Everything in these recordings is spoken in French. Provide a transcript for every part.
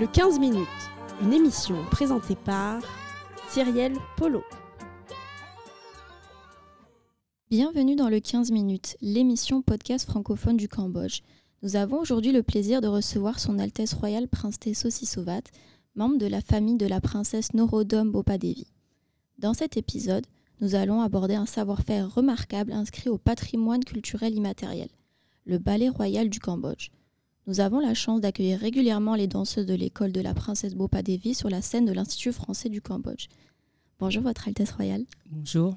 Le 15 minutes, une émission présentée par Cyrielle Polo. Bienvenue dans le 15 minutes, l'émission podcast francophone du Cambodge. Nous avons aujourd'hui le plaisir de recevoir son Altesse royale Princesse Sissovat, membre de la famille de la princesse Norodom Bopadevi. Dans cet épisode, nous allons aborder un savoir-faire remarquable inscrit au patrimoine culturel immatériel, le ballet royal du Cambodge. Nous avons la chance d'accueillir régulièrement les danseuses de l'école de la princesse Bopadevi sur la scène de l'Institut français du Cambodge. Bonjour Votre Altesse royale. Bonjour.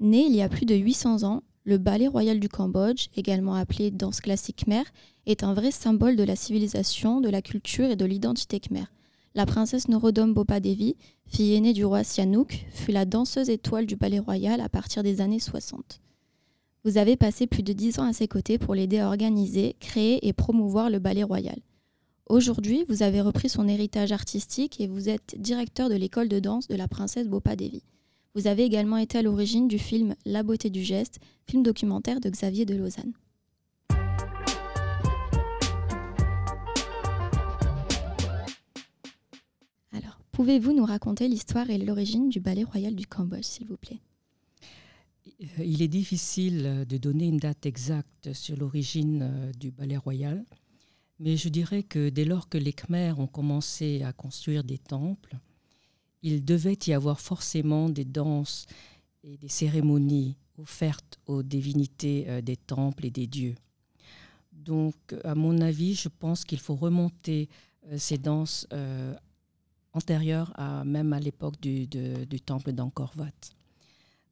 Né il y a plus de 800 ans, le ballet royal du Cambodge, également appelé danse classique khmer, est un vrai symbole de la civilisation, de la culture et de l'identité khmer. La princesse Norodom Bopadevi, fille aînée du roi Sihanouk, fut la danseuse étoile du ballet royal à partir des années 60. Vous avez passé plus de dix ans à ses côtés pour l'aider à organiser, créer et promouvoir le ballet royal. Aujourd'hui, vous avez repris son héritage artistique et vous êtes directeur de l'école de danse de la princesse Bopadevi. Vous avez également été à l'origine du film La beauté du geste, film documentaire de Xavier de Lausanne. Alors, pouvez-vous nous raconter l'histoire et l'origine du ballet royal du Cambodge, s'il vous plaît? Il est difficile de donner une date exacte sur l'origine euh, du ballet royal, mais je dirais que dès lors que les Khmers ont commencé à construire des temples, il devait y avoir forcément des danses et des cérémonies offertes aux divinités euh, des temples et des dieux. Donc, à mon avis, je pense qu'il faut remonter ces danses antérieures à, même à l'époque du, du temple d'Angkor Wat.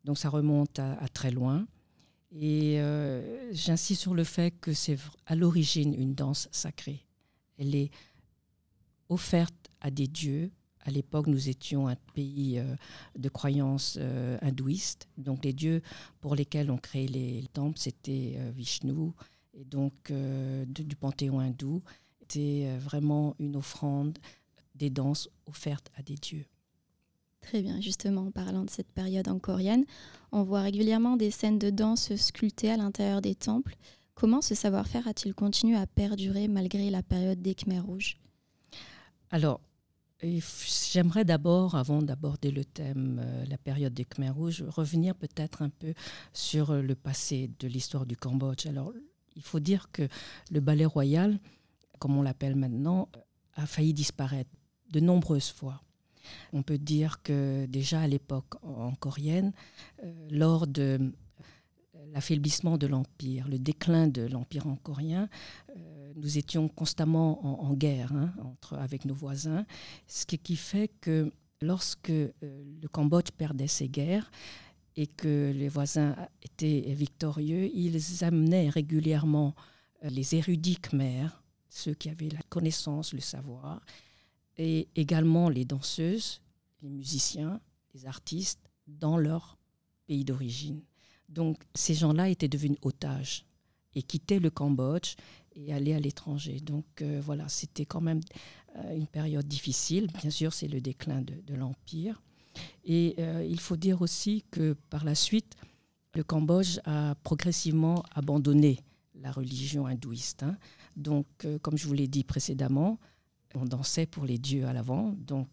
Donc ça remonte à, très loin. Et euh, j'insiste sur le fait que c'est à l'origine une danse sacrée. Elle est offerte à des dieux. À l'époque, nous étions un pays euh, de croyances euh, hindouistes. Donc les dieux pour lesquels on créait les temples, c'était Vishnu. Et donc du panthéon hindou, c'était vraiment une offrande des danses offertes à des dieux. Très bien, justement, en parlant de cette période en coréenne, on voit régulièrement des scènes de danse sculptées à l'intérieur des temples. Comment ce savoir-faire a-t-il continué à perdurer malgré la période des Khmers rouges? Alors, j'aimerais d'abord, avant d'aborder le thème, euh, la période des Khmers rouges, revenir peut-être un peu sur le passé de l'histoire du Cambodge. Alors, il faut dire que le ballet royal, comme on l'appelle maintenant, a failli disparaître de nombreuses fois. On peut dire que déjà à l'époque encorienne, euh, lors de euh, l'affaiblissement de l'Empire, le déclin de l'Empire encorien, euh, nous étions constamment en, guerre hein, entre, avec nos voisins, ce qui fait que lorsque le Cambodge perdait ses guerres, et que les voisins étaient victorieux, ils amenaient régulièrement les érudits khmers, ceux qui avaient la connaissance, le savoir, et également les danseuses, les musiciens, les artistes dans leur pays d'origine. Donc ces gens-là étaient devenus otages et quittaient le Cambodge et allaient à l'étranger. Donc euh, voilà, c'était quand même euh, une période difficile. Bien sûr, c'est le déclin de, l'Empire. Et euh, il faut dire aussi que par la suite, le Cambodge a progressivement abandonné la religion hindouiste. Hein. Donc, comme je vous l'ai dit précédemment, on dansait pour les dieux à l'avant. Donc,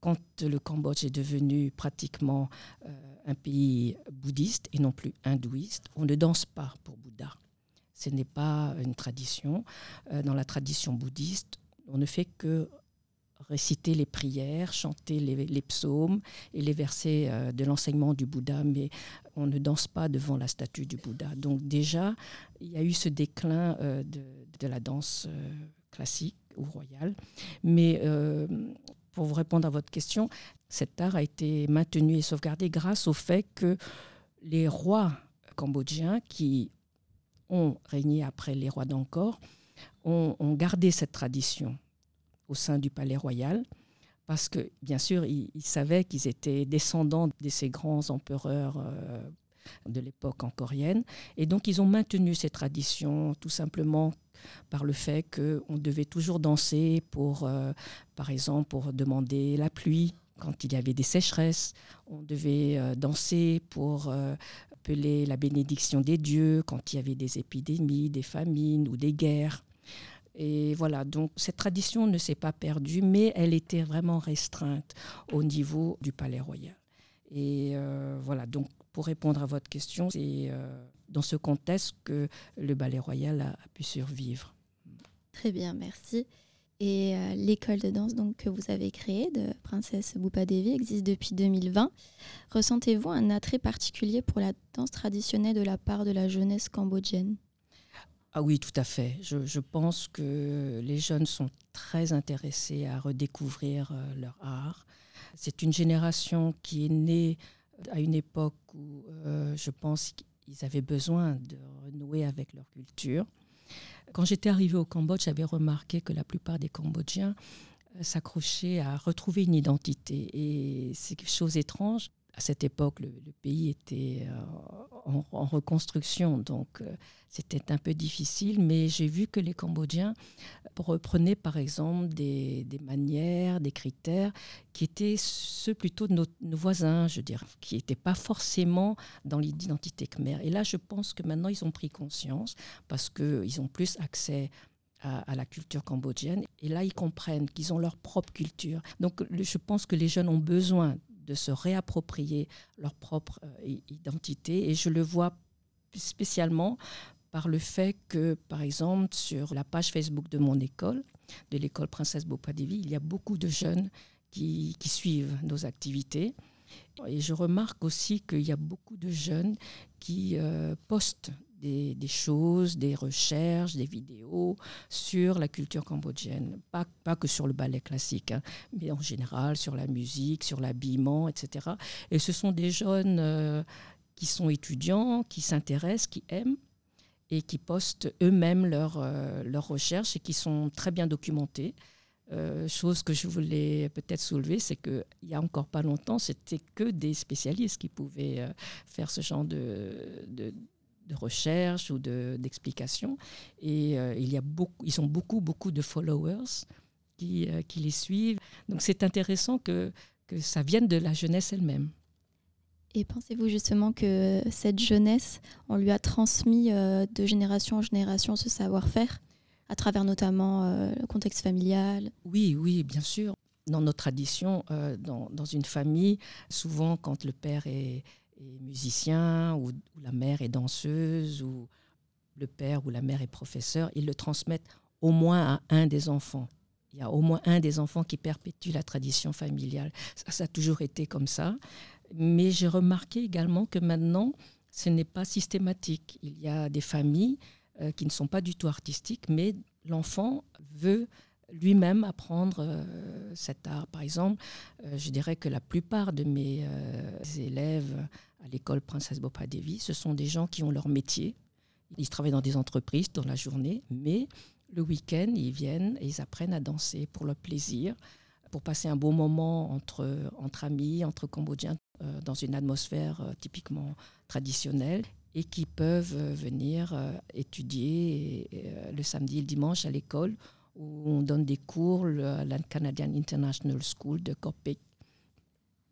quand le Cambodge est devenu pratiquement euh, un pays bouddhiste et non plus hindouiste, on ne danse pas pour Bouddha. Ce n'est pas une tradition. Euh, dans la tradition bouddhiste, on ne fait que réciter les prières, chanter les, psaumes et les versets euh, de l'enseignement du Bouddha, mais on ne danse pas devant la statue du Bouddha. Donc déjà, il y a eu ce déclin de, de, la danse classique ou royal. Mais euh, pour vous répondre à votre question, cet art a été maintenu et sauvegardé grâce au fait que les rois cambodgiens qui ont régné après les rois d'Angkor ont, gardé cette tradition au sein du palais royal parce que, bien sûr, ils, savaient qu'ils étaient descendants de ces grands empereurs euh, de l'époque encorienne. Et donc, ils ont maintenu ces traditions tout simplement par le fait qu'on devait toujours danser pour, euh, par exemple, pour demander la pluie quand il y avait des sécheresses. On devait euh, danser pour euh, appeler la bénédiction des dieux quand il y avait des épidémies, des famines ou des guerres. Et voilà, donc cette tradition ne s'est pas perdue, mais elle était vraiment restreinte au niveau du Palais Royal. Et voilà, donc pour répondre à votre question, c'est dans ce contexte que le Ballet Royal a, pu survivre. Très bien, merci. Et euh, l'école de danse donc, que vous avez créée de Princesse Boupa Devi existe depuis 2020. Ressentez-vous un attrait particulier pour la danse traditionnelle de la part de la jeunesse cambodgienne? Ah oui, tout à fait. Je, pense que les jeunes sont très intéressés à redécouvrir euh, leur art. C'est une génération qui est née à une époque où euh, je pense ils avaient besoin de renouer avec leur culture. Quand j'étais arrivée au Cambodge, j'avais remarqué que la plupart des Cambodgiens euh, s'accrochaient à retrouver une identité. Et c'est quelque chose d'étrange à cette époque, le, pays était euh, en, reconstruction, donc euh, c'était un peu difficile, mais j'ai vu que les Cambodgiens reprenaient par exemple des, manières, des critères qui étaient ceux plutôt de nos, voisins, je dirais, qui n'étaient pas forcément dans l'identité khmer. Et là, je pense que maintenant, ils ont pris conscience parce qu'ils ont plus accès à, la culture cambodgienne. Et là, ils comprennent qu'ils ont leur propre culture. Donc, je pense que les jeunes ont besoin de se réapproprier leur propre euh, identité. Et je le vois spécialement par le fait que, par exemple, sur la page Facebook de mon école, de l'école Princesse Bopadevi, il y a beaucoup de jeunes qui, qui suivent nos activités. Et je remarque aussi qu'il y a beaucoup de jeunes qui euh, postent des, choses, des recherches, des vidéos sur la culture cambodgienne. Pas, pas que sur le ballet classique, hein, mais en général sur la musique, sur l'habillement, etc. Et ce sont des jeunes euh, qui sont étudiants, qui s'intéressent, qui aiment et qui postent eux-mêmes leurs euh, recherches et qui sont très bien documentés. Euh, chose que je voulais peut-être soulever, c'est qu'il y a encore pas longtemps, c'était que des spécialistes qui pouvaient faire ce genre de, de recherche ou d'explication. et euh, il y a beaucoup, ils ont beaucoup, beaucoup de followers qui, euh, qui les suivent. Donc c'est intéressant que, que ça vienne de la jeunesse elle-même. Et pensez-vous justement que cette jeunesse, on lui a transmis euh, de génération en génération ce savoir-faire, à travers notamment le contexte familial? Oui, oui, bien sûr. Dans nos traditions, dans, dans, une famille, souvent quand le père est, musicien, ou, la mère est danseuse, ou le père ou la mère est professeur, ils le transmettent au moins à un des enfants. Il y a au moins un des enfants qui perpétue la tradition familiale. Ça, a toujours été comme ça. Mais j'ai remarqué également que maintenant, ce n'est pas systématique. Il y a des familles euh, qui ne sont pas du tout artistiques, mais l'enfant veut lui-même apprendre euh, cet art. Par exemple, euh, je dirais que la plupart de mes élèves à l'école Princesse Bopa Devi, ce sont des gens qui ont leur métier. Ils travaillent dans des entreprises dans la journée, mais le week-end, ils viennent et ils apprennent à danser pour leur plaisir, pour passer un bon moment entre, entre amis, entre Cambodgiens, euh, dans une atmosphère euh, typiquement traditionnelle et qui peuvent euh, venir étudier le samedi et le dimanche à l'école où on donne des cours à la Canadian International School de Kopek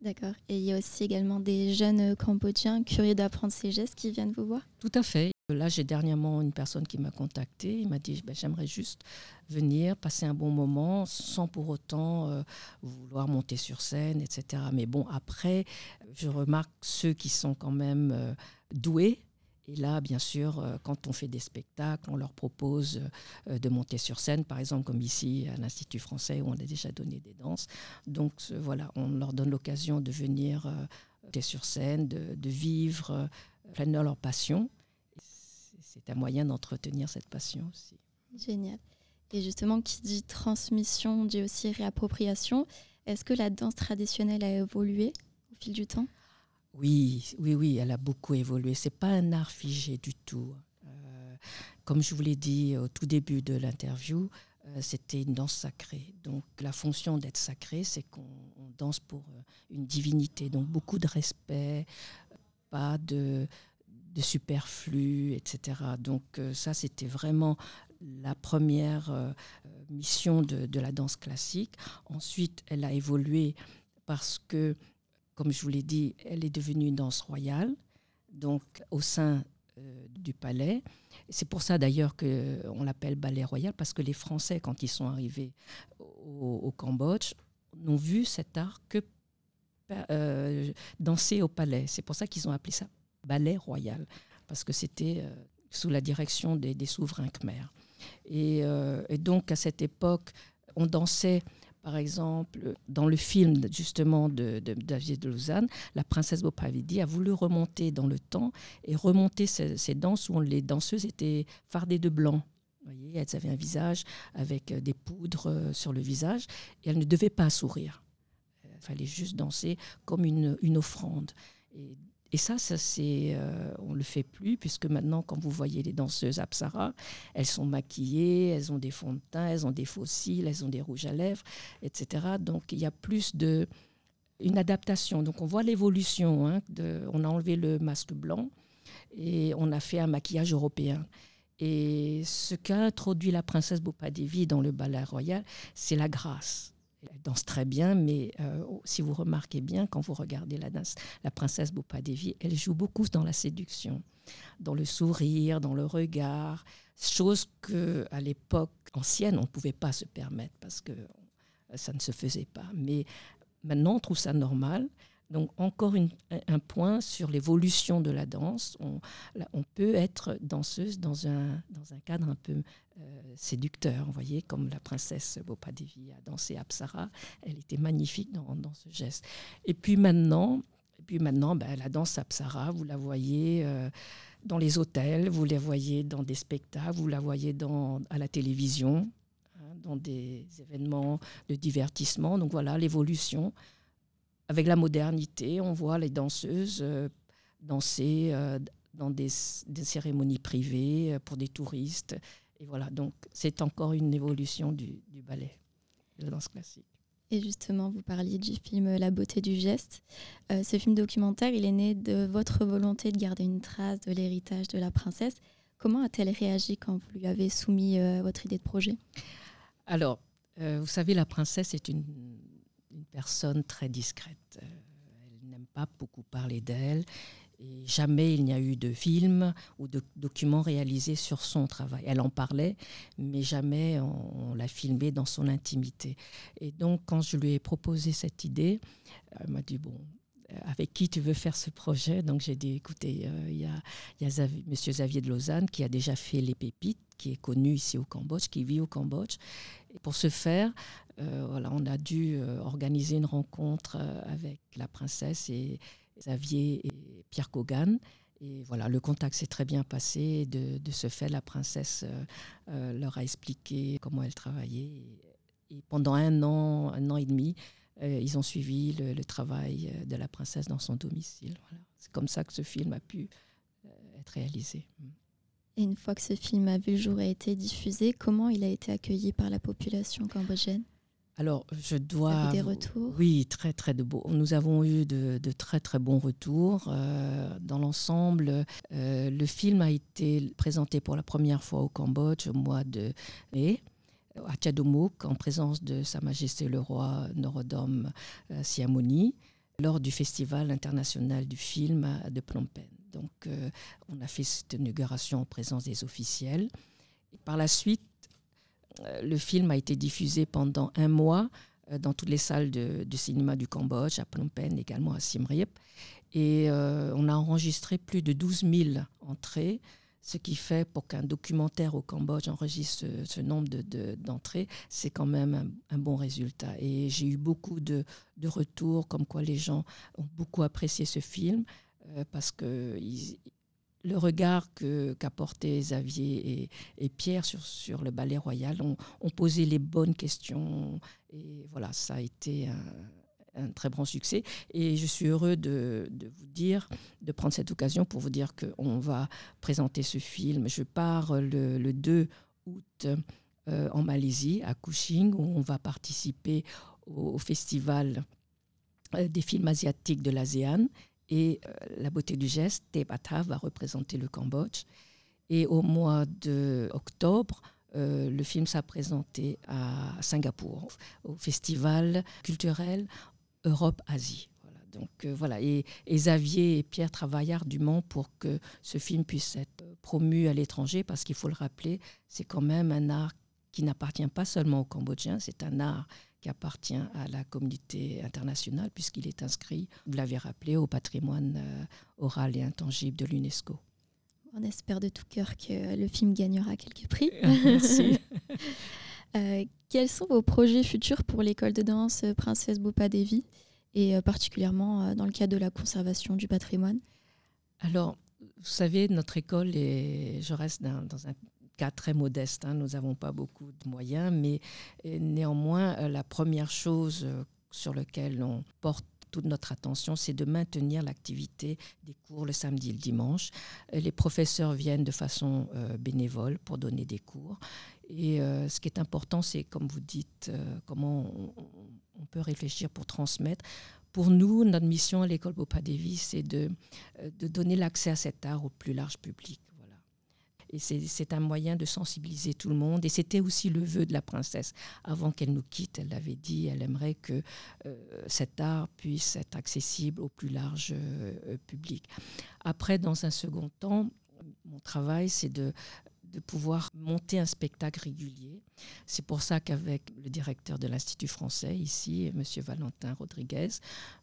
D'accord. Et il y a aussi également des jeunes Cambodgiens curieux d'apprendre ces gestes qui viennent vous voir? Tout à fait. Là, j'ai dernièrement une personne qui m'a contacté. Il m'a dit ben, J'aimerais juste venir, passer un bon moment sans pour autant euh, vouloir monter sur scène, etc. Mais bon, après, je remarque ceux qui sont quand même euh, doués et là, bien sûr, euh, quand on fait des spectacles, on leur propose euh, de monter sur scène, par exemple comme ici à l'Institut français où on a déjà donné des danses. Donc voilà, on leur donne l'occasion de venir euh, monter sur scène, de, vivre pleinement leur passion. C'est un moyen d'entretenir cette passion aussi. Génial. Et justement, qui dit transmission, dit aussi réappropriation. Est-ce que la danse traditionnelle a évolué au fil du temps? Oui, oui, oui, elle a beaucoup évolué. C'est pas un art figé du tout. Euh, comme je vous l'ai dit au tout début de l'interview, euh, c'était une danse sacrée. Donc la fonction d'être sacré, c'est qu'on danse pour euh, une divinité. Donc beaucoup de respect, pas de, superflu, etc. Donc ça, c'était vraiment la première mission de, la danse classique. Ensuite, elle a évolué parce que comme je vous l'ai dit, elle est devenue une danse royale, donc au sein euh, du palais. C'est pour ça d'ailleurs qu'on l'appelle ballet royal, parce que les Français, quand ils sont arrivés au, Cambodge, n'ont vu cet art que euh, danser au palais. C'est pour ça qu'ils ont appelé ça ballet royal, parce que c'était euh, sous la direction des, souverains khmers. Et, et, donc à cette époque, on dansait par exemple, dans le film justement de, David de Lausanne, la princesse Bopavidi a voulu remonter dans le temps et remonter ces, danses où les danseuses étaient fardées de blanc. Vous voyez, elles avaient un visage avec euh, des poudres euh, sur le visage et elles ne devaient pas sourire. Il fallait juste danser comme une, une offrande. Et et ça, ça c'est, euh, on le fait plus, puisque maintenant, quand vous voyez les danseuses Apsara, elles sont maquillées, elles ont des fonds de teint, elles ont des fossiles, elles ont des rouges à lèvres, etc. Donc il y a plus de une adaptation. Donc on voit l'évolution. Hein, on a enlevé le masque blanc et on a fait un maquillage européen. Et ce qu'a introduit la princesse Bopadevi dans le ballet royal, c'est la grâce. Elle danse très bien, mais euh, si vous remarquez bien, quand vous regardez la danse, la princesse Bopadevi, elle joue beaucoup dans la séduction, dans le sourire, dans le regard, chose que à l'époque ancienne on ne pouvait pas se permettre parce que ça ne se faisait pas. Mais maintenant on trouve ça normal. Donc encore un point sur l'évolution de la danse. On, peut être danseuse dans un, dans un cadre un peu euh, séducteur, vous voyez, comme la princesse Bopadevi a dansé Apsara. Elle était magnifique dans, dans ce geste. Et puis maintenant, et puis maintenant ben, la danse Apsara, vous la voyez... Euh, dans les hôtels, vous la voyez dans des spectacles, vous la voyez à la télévision, hein, dans des événements de divertissement. Donc voilà l'évolution avec la modernité, on voit les danseuses euh, danser euh, dans des, cérémonies privées euh, pour des touristes. Et voilà, donc c'est encore une évolution du, ballet, de la danse classique. Et justement, vous parliez du film La beauté du geste. ce film documentaire, il est né de votre volonté de garder une trace de l'héritage de la princesse. Comment a-t-elle réagi quand vous lui avez soumis votre idée de projet? Alors, vous savez, la princesse est une une personne très discrète. Euh, elle n'aime pas beaucoup parler d'elle. Et jamais il n'y a eu de film ou de document réalisé sur son travail. Elle en parlait, mais jamais on, l'a filmé dans son intimité. Et donc, quand je lui ai proposé cette idée, elle m'a dit Bon, euh, avec qui tu veux faire ce projet? Donc, j'ai dit Écoutez, euh, il y a, y M. Xavier de Lausanne qui a déjà fait Les Pépites, qui est connu ici au Cambodge, qui vit au Cambodge. Pour ce faire, euh, on a dû euh, organiser une rencontre euh, avec la princesse et Xavier et Pierre Kogan. Et voilà, le contact s'est très bien passé. De, ce fait, la princesse leur a expliqué comment elle travaillait. Et, pendant un an, un an et demi, ils ont suivi le, travail de la princesse dans son domicile. C'est comme ça que ce film a pu être réalisé. Et une fois que ce film a vu le jour et été diffusé, comment il a été accueilli par la population cambodgienne? Alors, je dois. des retours? Oui, très, très de beaux. Nous avons eu de, très, très bons retours. Euh, dans l'ensemble, euh, le film a été présenté pour la première fois au Cambodge au mois de mai à Tchadomouk, en présence de Sa Majesté le roi Norodom euh, Siamoni, lors du Festival international du film de Phnom Penh. Donc, on a fait cette inauguration en présence des officiels. par la suite, euh, le film a été diffusé pendant un mois euh, dans toutes les salles de, cinéma du Cambodge, à Phnom Penh, également à Siem Reap. Et euh, on a enregistré plus de 12 000 entrées, ce qui fait pour qu'un documentaire au Cambodge enregistre ce, nombre d'entrées, de, c'est quand même un, bon résultat. Et j'ai eu beaucoup de, retours comme quoi les gens ont beaucoup apprécié ce film parce que le regard qu'apportaient Xavier et, Pierre sur, sur, le ballet royal ont, posé les bonnes questions. Et voilà, ça a été un, très grand succès. Et je suis heureux de, vous dire, de prendre cette occasion pour vous dire qu'on va présenter ce film. Je pars le, 2 août euh, en Malaisie, à Kuching, où on va participer au, au festival euh, des films asiatiques de l'ASEAN. Et euh, la beauté du geste, Tebata va représenter le Cambodge. Et au mois d'octobre, euh, le film s'est présenté à Singapour, au festival culturel Europe-Asie. donc euh, voilà, et, Xavier et Pierre travaillent ardument pour que ce film puisse être promu à l'étranger, parce qu'il faut le rappeler, c'est quand même un art qui n'appartient pas seulement aux Cambodgiens, c'est un art qui appartient à la communauté internationale, puisqu'il est inscrit, vous l'avez rappelé, au patrimoine euh, oral et intangible de l'UNESCO. On espère de tout cœur que le film gagnera quelques prix. Merci. Euh, quels sont vos projets futurs pour l'école de danse Princesse Bopa Devi et euh, particulièrement euh, dans le cadre de la conservation du patrimoine? Alors, vous savez, notre école, est, je reste dans, un cas très modeste, hein. nous n'avons pas beaucoup de moyens, mais néanmoins, la première chose sur laquelle on porte toute notre attention, c'est de maintenir l'activité des cours le samedi et le dimanche. Les professeurs viennent de façon bénévole pour donner des cours. Et euh, ce qui est important, c'est, comme vous dites, euh, comment on, peut réfléchir pour transmettre. Pour nous, notre mission à l'école Bopa-Devi, c'est de, euh, de donner l'accès à cet art au plus large public. C'est un moyen de sensibiliser tout le monde. Et c'était aussi le vœu de la princesse. Avant qu'elle nous quitte, elle l'avait dit, elle aimerait que cet art puisse être accessible au plus large public. Après, dans un second temps, mon travail, c'est de de pouvoir monter un spectacle régulier. C'est pour ça qu'avec le directeur de l'Institut français ici, M. Valentin Rodriguez,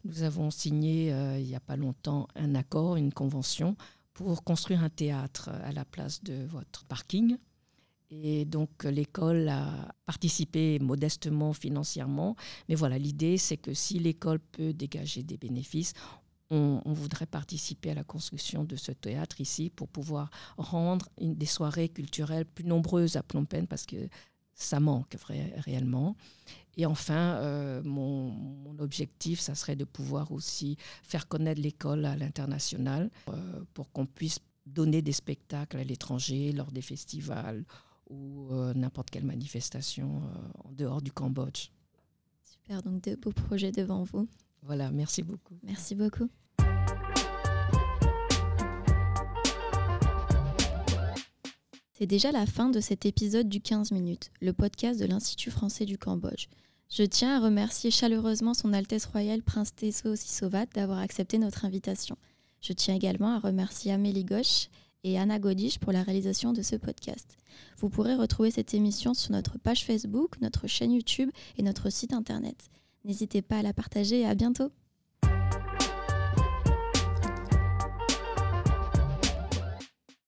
nous avons signé euh, il n'y a pas longtemps un accord, une convention pour construire un théâtre à la place de votre parking. Et donc l'école a participé modestement financièrement. Mais voilà, l'idée c'est que si l'école peut dégager des bénéfices, on, voudrait participer à la construction de ce théâtre ici pour pouvoir rendre des soirées culturelles plus nombreuses à Phnom Penh parce que ça manque réellement. Et enfin, euh, mon, objectif, ça serait de pouvoir aussi faire connaître l'école à l'international euh, pour qu'on puisse donner des spectacles à l'étranger lors des festivals ou euh, n'importe quelle manifestation en dehors du Cambodge. Super, donc de beaux projets devant vous. Voilà, merci beaucoup. Merci beaucoup. C'est déjà la fin de cet épisode du 15 minutes, le podcast de l'Institut français du Cambodge. Je tiens à remercier chaleureusement Son Altesse Royale Prince Tesso Sisovat d'avoir accepté notre invitation. Je tiens également à remercier Amélie Gauche et Anna Godish pour la réalisation de ce podcast. Vous pourrez retrouver cette émission sur notre page Facebook, notre chaîne YouTube et notre site internet. N'hésitez pas à la partager et à bientôt